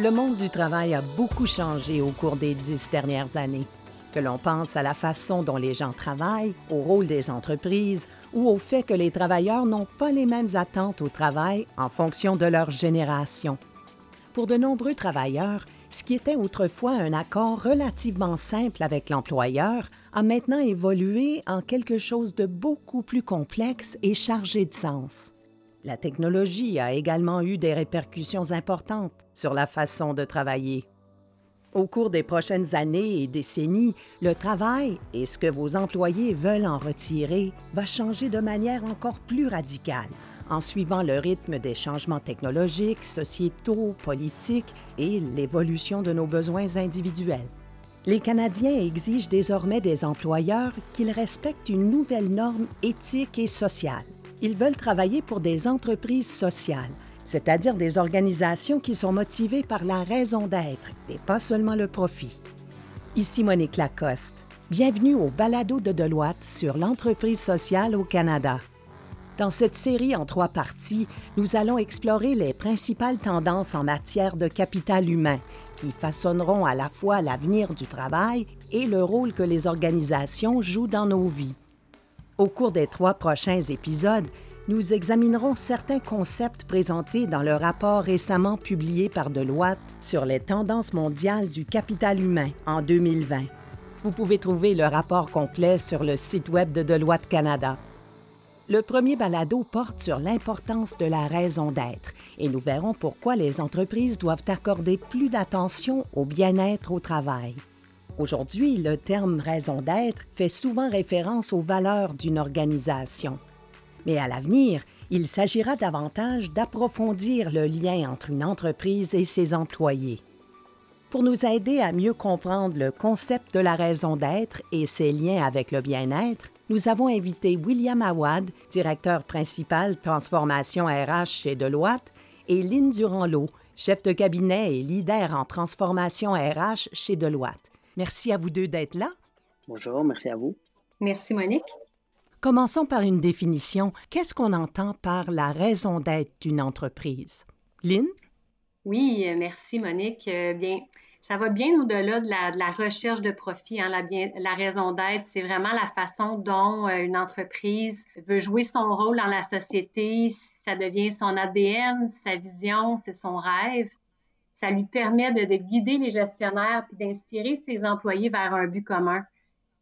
Le monde du travail a beaucoup changé au cours des dix dernières années. Que l'on pense à la façon dont les gens travaillent, au rôle des entreprises ou au fait que les travailleurs n'ont pas les mêmes attentes au travail en fonction de leur génération. Pour de nombreux travailleurs, ce qui était autrefois un accord relativement simple avec l'employeur a maintenant évolué en quelque chose de beaucoup plus complexe et chargé de sens. La technologie a également eu des répercussions importantes sur la façon de travailler. Au cours des prochaines années et décennies, le travail et ce que vos employés veulent en retirer va changer de manière encore plus radicale en suivant le rythme des changements technologiques, sociétaux, politiques et l'évolution de nos besoins individuels. Les Canadiens exigent désormais des employeurs qu'ils respectent une nouvelle norme éthique et sociale ils veulent travailler pour des entreprises sociales, c'est-à-dire des organisations qui sont motivées par la raison d'être et pas seulement le profit. Ici Monique Lacoste. Bienvenue au Balado de Deloitte sur l'entreprise sociale au Canada. Dans cette série en trois parties, nous allons explorer les principales tendances en matière de capital humain qui façonneront à la fois l'avenir du travail et le rôle que les organisations jouent dans nos vies. Au cours des trois prochains épisodes, nous examinerons certains concepts présentés dans le rapport récemment publié par Deloitte sur les tendances mondiales du capital humain en 2020. Vous pouvez trouver le rapport complet sur le site web de Deloitte Canada. Le premier balado porte sur l'importance de la raison d'être et nous verrons pourquoi les entreprises doivent accorder plus d'attention au bien-être au travail. Aujourd'hui, le terme raison d'être fait souvent référence aux valeurs d'une organisation. Mais à l'avenir, il s'agira davantage d'approfondir le lien entre une entreprise et ses employés. Pour nous aider à mieux comprendre le concept de la raison d'être et ses liens avec le bien-être, nous avons invité William Awad, directeur principal transformation RH chez Deloitte, et Lynn Durand-Lot, chef de cabinet et leader en transformation RH chez Deloitte. Merci à vous deux d'être là. Bonjour, merci à vous. Merci Monique. Commençons par une définition. Qu'est-ce qu'on entend par la raison d'être d'une entreprise? Lynn? Oui, euh, merci Monique. Euh, bien, ça va bien au-delà de la, recherche de profit. Hein. La, la, raison d'être, c'est vraiment la façon dont euh, une entreprise veut jouer son rôle dans la société. Ça devient son ADN, sa vision, c'est son rêve ça lui permet de, guider les gestionnaires puis d'inspirer ses employés vers un but commun.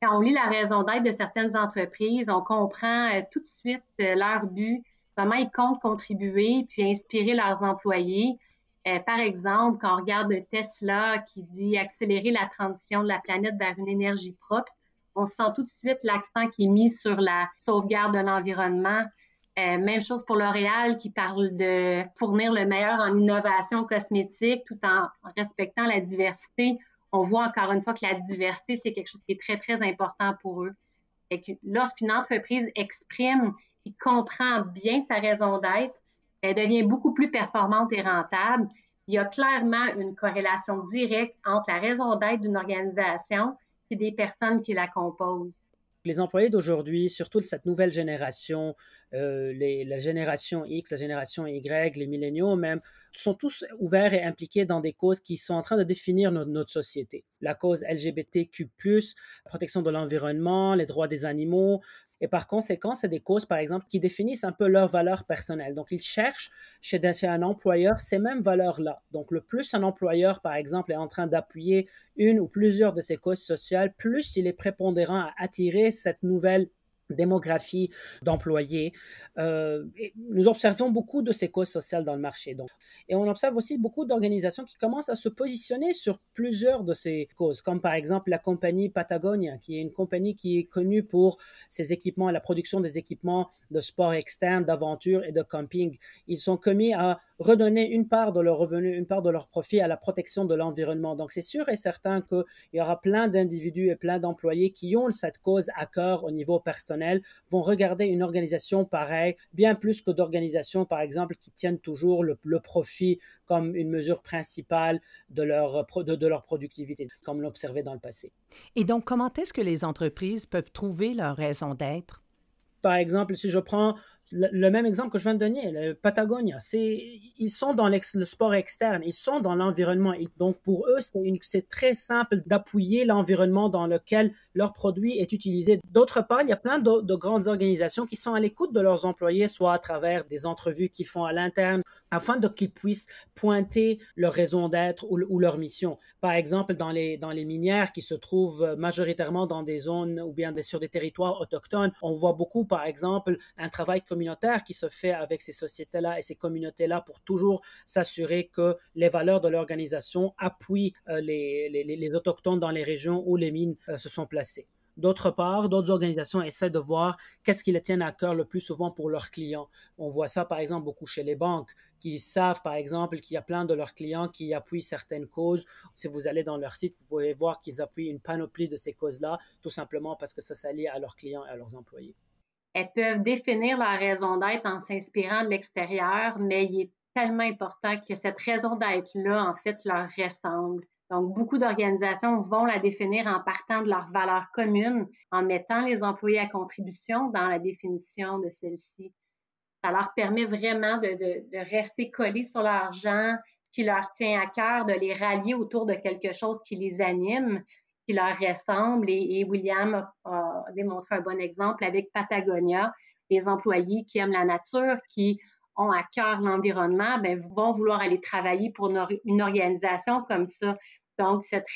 Quand on lit la raison d'être de certaines entreprises, on comprend euh, tout de suite euh, leur but, comment ils comptent contribuer puis inspirer leurs employés. Euh, par exemple, quand on regarde Tesla qui dit accélérer la transition de la planète vers une énergie propre, on sent tout de suite l'accent qui est mis sur la sauvegarde de l'environnement, euh, même chose pour L'Oréal qui parle de fournir le meilleur en innovation cosmétique tout en respectant la diversité. On voit encore une fois que la diversité, c'est quelque chose qui est très, très important pour eux. Lorsqu'une entreprise exprime et comprend bien sa raison d'être, elle devient beaucoup plus performante et rentable. Il y a clairement une corrélation directe entre la raison d'être d'une organisation et des personnes qui la composent les employés d'aujourd'hui, surtout cette nouvelle génération, euh, la génération X, la génération Y, les milléniaux même, sont tous ouverts et impliqués dans des causes qui sont en train de définir notre, société. La cause LGBTQ, protection de l'environnement, les droits des animaux, et par conséquent, c'est des causes, par exemple, qui définissent un peu leurs valeurs personnelles. Donc, ils cherchent chez, un employeur ces mêmes valeurs-là. Donc, le plus un employeur, par exemple, est en train d'appuyer une ou plusieurs de ces causes sociales, plus il est prépondérant à attirer cette nouvelle démographie d'employés. Euh, nous observons beaucoup de ces causes sociales dans le marché. Donc. Et on observe aussi beaucoup d'organisations qui commencent à se positionner sur plusieurs de ces causes, comme par exemple la compagnie Patagonia, qui est une compagnie qui est connue pour ses équipements, la production des équipements de sport externe, d'aventure et de camping. Ils sont commis à redonner une part de leur revenu, une part de leur profit à la protection de l'environnement. Donc c'est sûr et certain qu'il y aura plein d'individus et plein d'employés qui ont cette cause à cœur au niveau personnel vont regarder une organisation pareille bien plus que d'organisations, par exemple, qui tiennent toujours le, profit comme une mesure principale de leur, de, leur productivité, comme l'observait dans le passé. Et donc, comment est-ce que les entreprises peuvent trouver leur raison d'être? Par exemple, si je prends le, même exemple que je viens de donner, le Patagonia, c'est ils sont dans le sport externe, ils sont dans l'environnement. Donc pour eux, c'est très simple d'appuyer l'environnement dans lequel leur produit est utilisé. D'autre part, il y a plein de, de, grandes organisations qui sont à l'écoute de leurs employés, soit à travers des entrevues qu'ils font à l'interne, afin qu'ils puissent pointer leur raison d'être ou, leur mission. Par exemple, dans les, dans les minières qui se trouvent majoritairement dans des zones ou bien sur des territoires autochtones, on voit beaucoup, par exemple, un travail communautaire qui se fait avec ces sociétés-là et ces communautés-là pour toujours s'assurer que les valeurs de l'organisation appuient euh, les, les, autochtones dans les régions où les mines euh, se sont placées. D'autre part, d'autres organisations essaient de voir qu'est-ce qui les tient à cœur le plus souvent pour leurs clients. On voit ça, par exemple, beaucoup chez les banques, qui savent, par exemple, qu'il y a plein de leurs clients qui appuient certaines causes. Si vous allez dans leur site, vous pouvez voir qu'ils appuient une panoplie de ces causes-là, tout simplement parce que ça s'allie à leurs clients et à leurs employés. Elles peuvent définir leur raison d'être en s'inspirant de l'extérieur, mais il est tellement important que cette raison d'être-là, en fait, leur ressemble. Donc, beaucoup d'organisations vont la définir en partant de leurs valeurs communes, en mettant les employés à contribution dans la définition de celle-ci. Ça leur permet vraiment de, rester collés sur leur gens, qui leur tient à cœur, de les rallier autour de quelque chose qui les anime, qui leur ressemble. Et, William a, démontré un bon exemple avec Patagonia, les employés qui aiment la nature, qui ont à cœur l'environnement, ben, vont vouloir aller travailler pour une organisation comme ça. Donc, cette,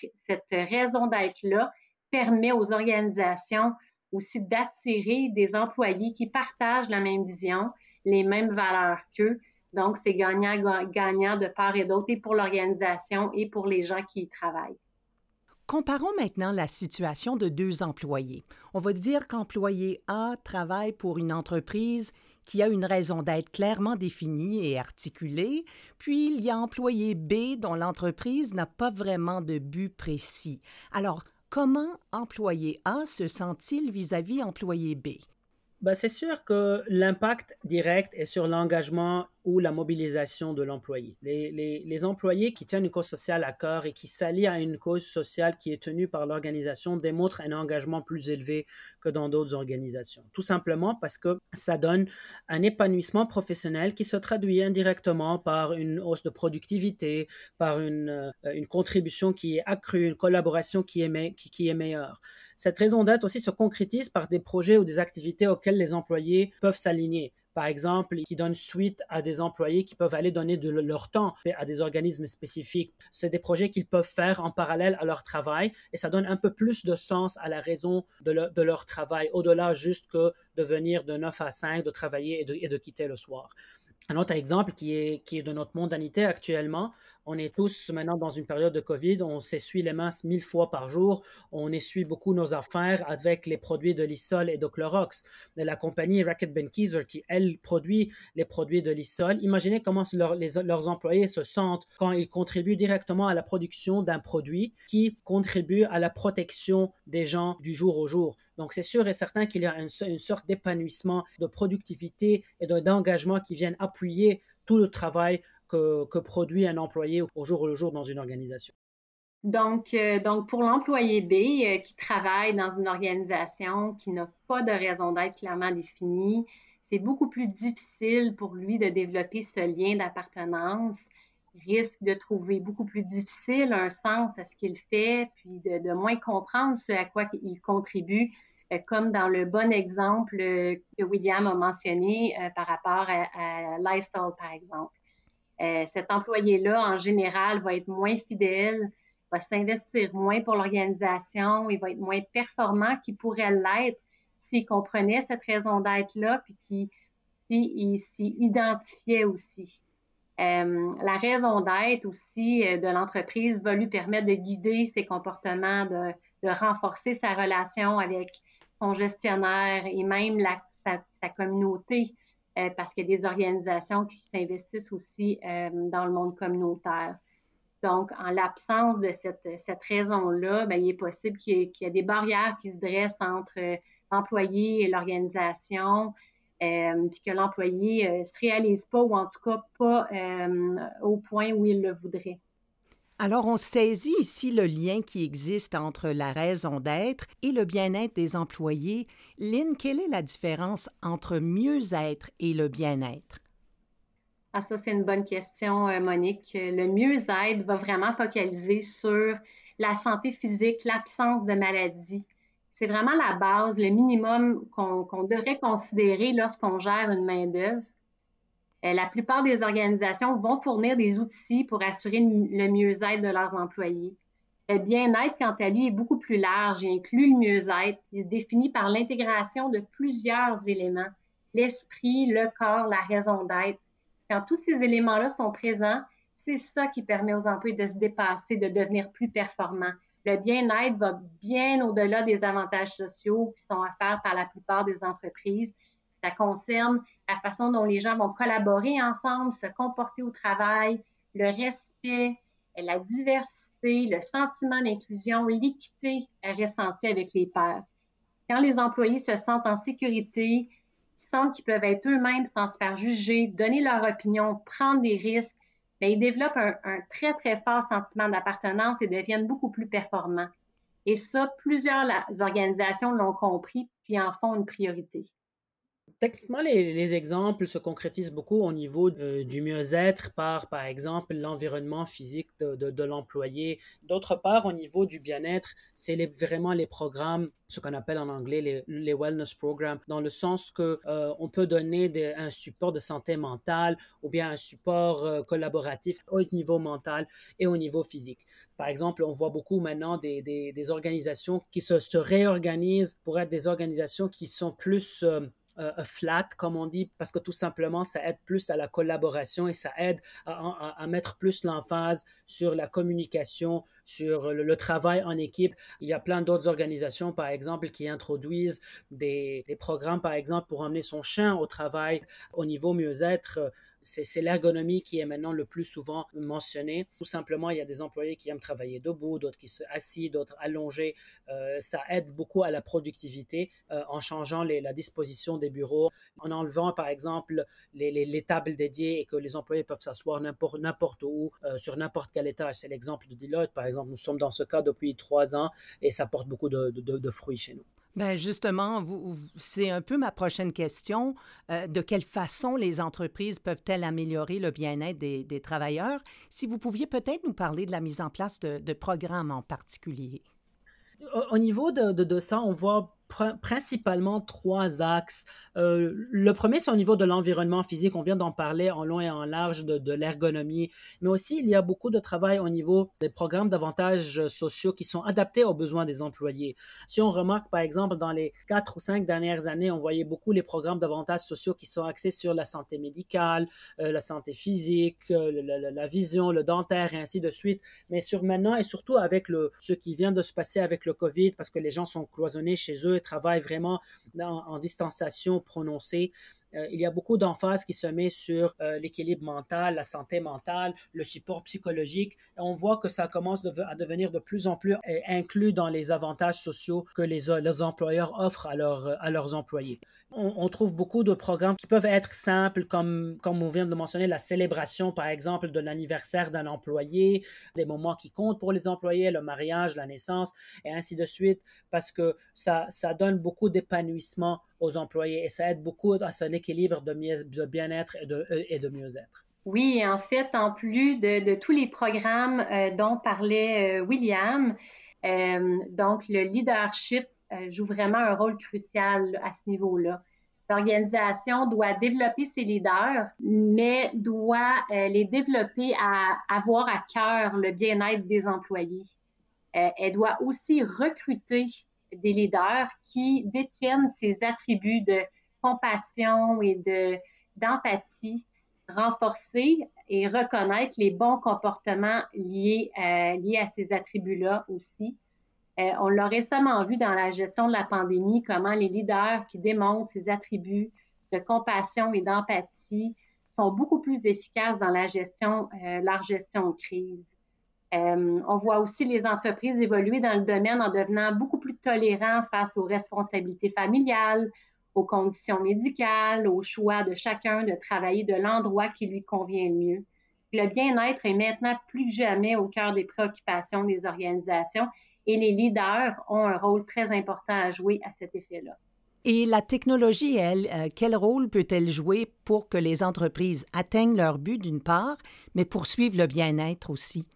raison d'être-là permet aux organisations aussi d'attirer des employés qui partagent la même vision, les mêmes valeurs qu'eux. Donc, c'est gagnant-gagnant de part et d'autre, et pour l'organisation et pour les gens qui y travaillent. Comparons maintenant la situation de deux employés. On va dire qu'employé A travaille pour une entreprise qui a une raison d'être clairement définie et articulée, puis il y a employé B dont l'entreprise n'a pas vraiment de but précis. Alors, comment employé A se sent-il vis-à-vis employé B? Ben, c'est sûr que l'impact direct est sur l'engagement ou la mobilisation de l'employé. Les, les, employés qui tiennent une cause sociale à cœur et qui s'allient à une cause sociale qui est tenue par l'organisation démontrent un engagement plus élevé que dans d'autres organisations. Tout simplement parce que ça donne un épanouissement professionnel qui se traduit indirectement par une hausse de productivité, par une, euh, une contribution qui est accrue, une collaboration qui est, qui est meilleure. Cette raison d'être aussi se concrétise par des projets ou des activités auxquelles les employés peuvent s'aligner par exemple, qui donnent suite à des employés qui peuvent aller donner de leur temps à des organismes spécifiques. C'est des projets qu'ils peuvent faire en parallèle à leur travail et ça donne un peu plus de sens à la raison de, leur travail, au-delà juste que de venir de 9 à 5, de travailler et de, quitter le soir. Un autre exemple qui est, qui est de notre mondanité actuellement, on est tous maintenant dans une période de COVID, on s'essuie les mains mille fois par jour, on essuie beaucoup nos affaires avec les produits de l'Isol et de Clorox. La compagnie Racket Benkiser qui, elle, produit les produits de l'Isol, imaginez comment leurs employés se sentent quand ils contribuent directement à la production d'un produit qui contribue à la protection des gens du jour au jour. Donc, c'est sûr et certain qu'il y a une, une sorte d'épanouissement, de productivité et d'engagement qui viennent appuyer tout le travail que, produit un employé au jour le jour dans une organisation. Donc, euh, donc pour l'employé B euh, qui travaille dans une organisation qui n'a pas de raison d'être clairement définie, c'est beaucoup plus difficile pour lui de développer ce lien d'appartenance, risque de trouver beaucoup plus difficile un sens à ce qu'il fait, puis de, moins comprendre ce à quoi il contribue, euh, comme dans le bon exemple que William a mentionné par rapport à, à par exemple. Euh, cet employé-là, en général, va être moins fidèle, va s'investir moins pour l'organisation, il va être moins performant qu'il pourrait l'être s'il comprenait cette raison d'être-là, puis qu'il s'y identifiait aussi. Euh, la raison d'être aussi euh, de l'entreprise va lui permettre de guider ses comportements, de, renforcer sa relation avec son gestionnaire et même sa communauté. Euh, parce qu'il y a des organisations qui s'investissent aussi euh, dans le monde communautaire. Donc, en l'absence de cette, raison-là, ben, il est possible qu'il y, ait des barrières qui se dressent entre euh, l'employé et l'organisation, puis que l'employé ne se réalise pas ou en tout cas pas au point où il le voudrait. Alors, on saisit ici le lien qui existe entre la raison d'être et le bien-être des employés. Lynn, quelle est la différence entre mieux-être et le bien-être? Ah, ça, c'est une bonne question, euh, Monique. Le mieux-être va vraiment focaliser sur la santé physique, l'absence de maladie. C'est vraiment la base, le minimum qu'on devrait considérer lorsqu'on gère une main-d'œuvre. Euh, la plupart des organisations vont fournir des outils pour assurer le mieux-être de leurs employés. Le bien-être, quant à lui, est beaucoup plus large. Il inclut le mieux-être. Il est défini par l'intégration de plusieurs éléments. L'esprit, le corps, la raison d'être. Quand tous ces éléments-là sont présents, c'est ça qui permet aux employés de se dépasser, de devenir plus performants. Le bien-être va bien au-delà des avantages sociaux qui sont offerts par la plupart des entreprises. Ça concerne la façon dont les gens vont collaborer ensemble, se comporter au travail, le respect, la diversité, le sentiment d'inclusion, l'équité ressentie avec les pairs. Quand les employés se sentent en sécurité, sentent qu'ils peuvent être eux-mêmes sans se faire juger, donner leur opinion, prendre des risques, bien, ils développent un, un très, très fort sentiment d'appartenance et deviennent beaucoup plus performants. Et ça, plusieurs organisations l'ont compris puis en font une priorité. Techniquement, les, exemples se concrétisent beaucoup au niveau euh, du mieux-être par, par exemple, l'environnement physique de, l'employé. D'autre part, au niveau du bien-être, c'est vraiment les programmes, ce qu'on appelle en anglais les, wellness programs, dans le sens que euh, on peut donner un support de santé mentale ou bien un support euh, collaboratif au niveau mental et au niveau physique. Par exemple, on voit beaucoup maintenant des, des, organisations qui se, se, réorganisent pour être des organisations qui sont plus euh, flat, comme on dit, parce que tout simplement, ça aide plus à la collaboration et ça aide à, mettre plus l'emphase sur la communication, sur le, travail en équipe. Il y a plein d'autres organisations, par exemple, qui introduisent des, des programmes, par exemple, pour emmener son chien au travail au niveau mieux-être c'est l'ergonomie qui est maintenant le plus souvent mentionnée. Tout simplement, il y a des employés qui aiment travailler debout, d'autres qui se assis, d'autres allongés. Euh, ça aide beaucoup à la productivité euh, en changeant la disposition des bureaux, en enlevant par exemple les, tables dédiées et que les employés peuvent s'asseoir n'importe où, euh, sur n'importe quel étage. C'est l'exemple de Deloitte, par exemple. Nous sommes dans ce cas depuis trois ans et ça porte beaucoup de fruits chez nous. Ben justement, c'est un peu ma prochaine question. Euh, de quelle façon les entreprises peuvent-elles améliorer le bien-être des, travailleurs? Si vous pouviez peut-être nous parler de la mise en place de, programmes en particulier. Au, niveau de, de, ça, on voit principalement trois axes. Euh, le premier, c'est au niveau de l'environnement physique. On vient d'en parler en long et en large de, l'ergonomie. Mais aussi, il y a beaucoup de travail au niveau des programmes d'avantages sociaux qui sont adaptés aux besoins des employés. Si on remarque, par exemple, dans les quatre ou cinq dernières années, on voyait beaucoup les programmes d'avantages sociaux qui sont axés sur la santé médicale, euh, la santé physique, euh, la, vision, le dentaire et ainsi de suite. Mais sur maintenant et surtout avec le, ce qui vient de se passer avec le COVID, parce que les gens sont cloisonnés chez eux travaille vraiment en distanciation prononcée. Euh, il y a beaucoup d'emphase qui se met sur euh, l'équilibre mental, la santé mentale, le support psychologique. Et on voit que ça commence à devenir de plus en plus euh, inclus dans les avantages sociaux que les, les employeurs offrent à, à leurs employés. On, trouve beaucoup de programmes qui peuvent être simples, comme, comme on vient de mentionner, la célébration, par exemple, de l'anniversaire d'un employé, des moments qui comptent pour les employés, le mariage, la naissance, et ainsi de suite, parce que ça, ça donne beaucoup d'épanouissement aux employés et ça aide beaucoup à son équilibre de, bien-être et de, mieux-être. Oui, en fait, en plus de, tous les programmes euh, dont parlait euh, William, euh, donc le leadership joue vraiment un rôle crucial à ce niveau-là. L'organisation doit développer ses leaders, mais doit les développer à avoir à cœur le bien-être des employés. elle doit aussi recruter des leaders qui détiennent ces attributs de compassion et de d'empathie, renforcer et reconnaître les bons comportements liés, euh, liés à ces attributs-là aussi. Euh, on l'a récemment vu dans la gestion de la pandémie, comment les leaders qui démontrent ces attributs de compassion et d'empathie sont beaucoup plus efficaces dans la gestion, euh, leur gestion de crise. Euh, on voit aussi les entreprises évoluer dans le domaine en devenant beaucoup plus tolérants face aux responsabilités familiales, aux conditions médicales, au choix de chacun de travailler de l'endroit qui lui convient le mieux. Le bien-être est maintenant plus que jamais au cœur des préoccupations des organisations et les leaders ont un rôle très important à jouer à cet effet-là. Et la technologie, elle, euh, quel rôle peut-elle jouer pour que les entreprises atteignent leur but d'une part, mais poursuivent le bien-être aussi?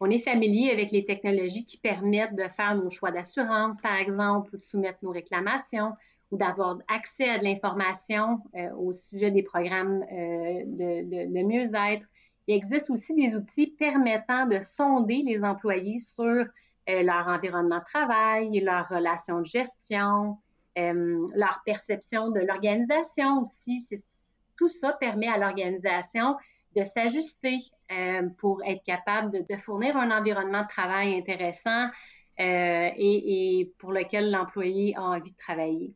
On est familier avec les technologies qui permettent de faire nos choix d'assurance, par exemple, ou de soumettre nos réclamations, ou d'avoir accès à de l'information euh, au sujet des programmes euh, de, mieux-être. Il existe aussi des outils permettant de sonder les employés sur leur environnement de travail, leurs relations de gestion, euh, leur perception de l'organisation aussi. Tout ça permet à l'organisation de s'ajuster euh, pour être capable de, fournir un environnement de travail intéressant euh, et, et, pour lequel l'employé a envie de travailler.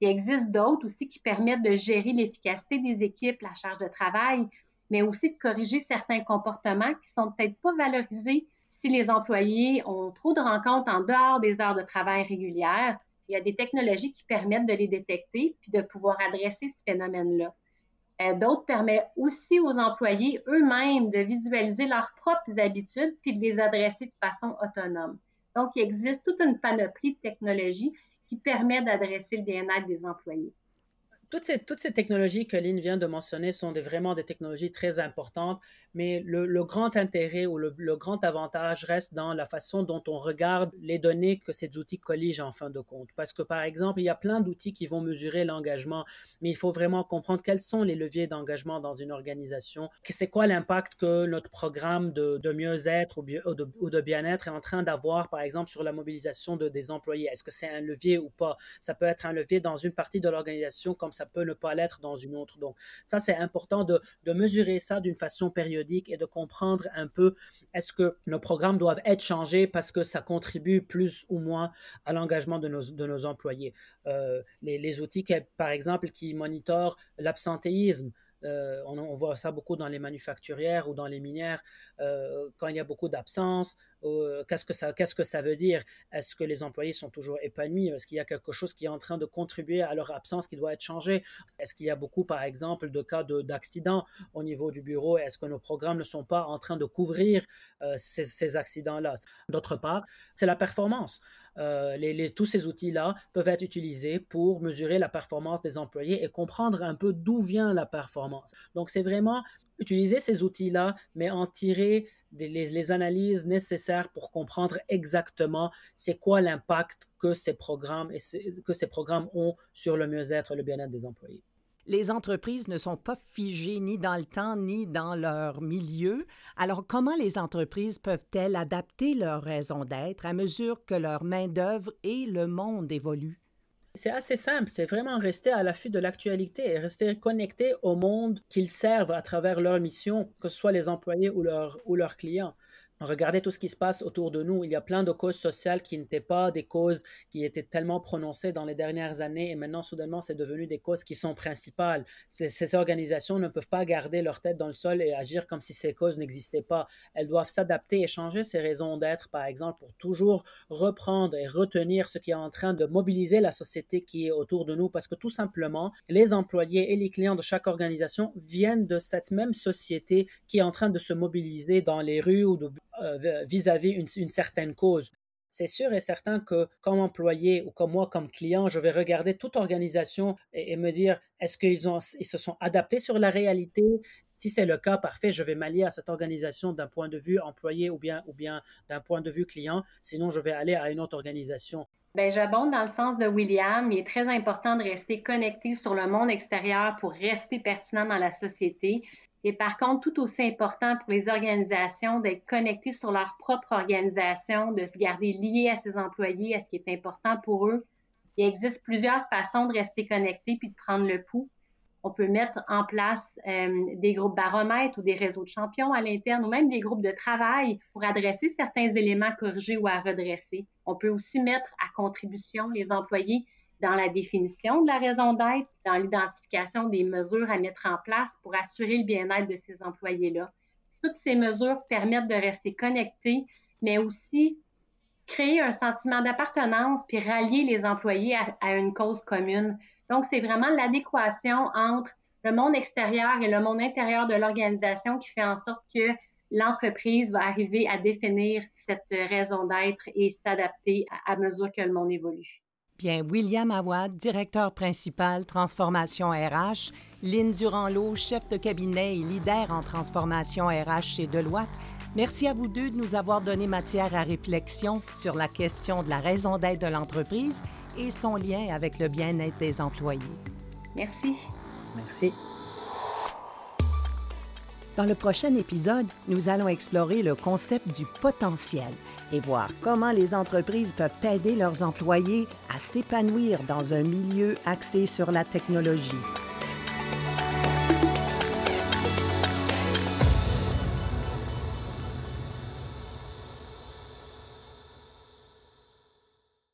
Il existe d'autres aussi qui permettent de gérer l'efficacité des équipes, la charge de travail, mais aussi de corriger certains comportements qui sont peut-être pas valorisés si les employés ont trop de rencontres en dehors des heures de travail régulières il y a des technologies qui permettent de les détecter puis de pouvoir adresser ce phénomène-là. Euh, d'autres permettent aussi aux employés eux-mêmes de visualiser leurs propres habitudes puis de les adresser de façon autonome. Donc, il existe toute une panoplie de technologies qui permet d'adresser le bien-être des employés toutes ces, technologies que Lynn vient de mentionner sont vraiment des technologies très importantes, mais le, grand intérêt ou le, grand avantage reste dans la façon dont on regarde les données que ces outils colligent en fin de compte. Parce que, par exemple, il y a plein d'outils qui vont mesurer l'engagement, mais il faut vraiment comprendre quels sont les leviers d'engagement dans une organisation, c'est quoi l'impact que notre programme de, de mieux-être ou, de, ou de bien-être est en train d'avoir, par exemple, sur la mobilisation de, des employés. Est-ce que c'est un levier ou pas? Ça peut être un levier dans une partie de l'organisation comme ça peut ne pas l'être dans une autre. Donc, ça, c'est important de, mesurer ça d'une façon périodique et de comprendre un peu est-ce que nos programmes doivent être changés parce que ça contribue plus ou moins à l'engagement de nos, de nos employés? Euh, les, les, outils, par exemple, qui monitorent l'absentéisme, euh, on, voit ça beaucoup dans les manufacturières ou dans les minières, euh, quand il y a beaucoup d'absence, euh, qu'est-ce que ça qu'est-ce que ça veut dire? Est-ce que les employés sont toujours épanouis? Est-ce qu'il y a quelque chose qui est en train de contribuer à leur absence qui doit être changé Est-ce qu'il y a beaucoup, par exemple, de cas d'accidents au niveau du bureau? Est-ce que nos programmes ne sont pas en train de couvrir ces, ces accidents-là? D'autre part, c'est la performance. Euh, tous ces outils-là peuvent être utilisés pour mesurer la performance des employés et comprendre un peu d'où vient la performance. Donc, c'est vraiment utiliser ces outils-là, mais en tirer les, analyses nécessaires pour comprendre exactement c'est quoi l'impact que ces programmes que ces programmes ont sur le mieux-être et le bien-être des employés les entreprises ne sont pas figées ni dans le temps ni dans leur milieu. Alors comment les entreprises peuvent-elles adapter leur raison d'être à mesure que leur main-d'œuvre et le monde évoluent? C'est assez simple, c'est vraiment rester à l'affût de l'actualité et rester connecté au monde qu'ils servent à travers leur mission, que ce soit les employés ou, ou leurs clients. Regardez tout ce qui se passe autour de nous. Il y a plein de causes sociales qui n'étaient pas des causes qui étaient tellement prononcées dans les dernières années et maintenant, soudainement, c'est devenu des causes qui sont principales. Ces, organisations ne peuvent pas garder leur tête dans le sol et agir comme si ces causes n'existaient pas. Elles doivent s'adapter et changer ces raisons d'être, par exemple, pour toujours reprendre et retenir ce qui est en train de mobiliser la société qui est autour de nous parce que tout simplement, les employés et les clients de chaque organisation viennent de cette même société qui est en train de se mobiliser dans les rues ou de euh, vis-à-vis une, certaine cause. C'est sûr et certain que comme employé ou comme moi, comme client, je vais regarder toute organisation et, me dire est-ce qu'ils ils se sont adaptés sur la réalité? Si c'est le cas, parfait, je vais m'allier à cette organisation d'un point de vue employé ou bien, ou bien d'un point de vue client. Sinon, je vais aller à une autre organisation. Ben, j'abonde dans le sens de William. Il est très important de rester connecté sur le monde extérieur pour rester pertinent dans la société. Et par contre, tout aussi important pour les organisations d'être connectées sur leur propre organisation, de se garder liés à ses employés, à ce qui est important pour eux. Il existe plusieurs façons de rester connecté puis de prendre le pouls. On peut mettre en place euh, des groupes baromètres ou des réseaux de champions à l'interne ou même des groupes de travail pour adresser certains éléments corrigés ou à redresser. On peut aussi mettre à contribution les employés dans la définition de la raison d'être, dans l'identification des mesures à mettre en place pour assurer le bien-être de ces employés-là. Toutes ces mesures permettent de rester connectés, mais aussi créer un sentiment d'appartenance puis rallier les employés à, une cause commune. Donc, c'est vraiment l'adéquation entre le monde extérieur et le monde intérieur de l'organisation qui fait en sorte que l'entreprise va arriver à définir cette raison d'être et s'adapter à mesure que le monde évolue. Bien, William Awad, directeur principal transformation RH, Lynne Durand-Lot, chef de cabinet et leader en transformation RH chez Deloitte, merci à vous deux de nous avoir donné matière à réflexion sur la question de la raison d'être de l'entreprise et son lien avec le bien-être des employés. Merci. Merci. Dans le prochain épisode, nous allons explorer le concept du potentiel et voir comment les entreprises peuvent aider leurs employés à s'épanouir dans un milieu axé sur la technologie.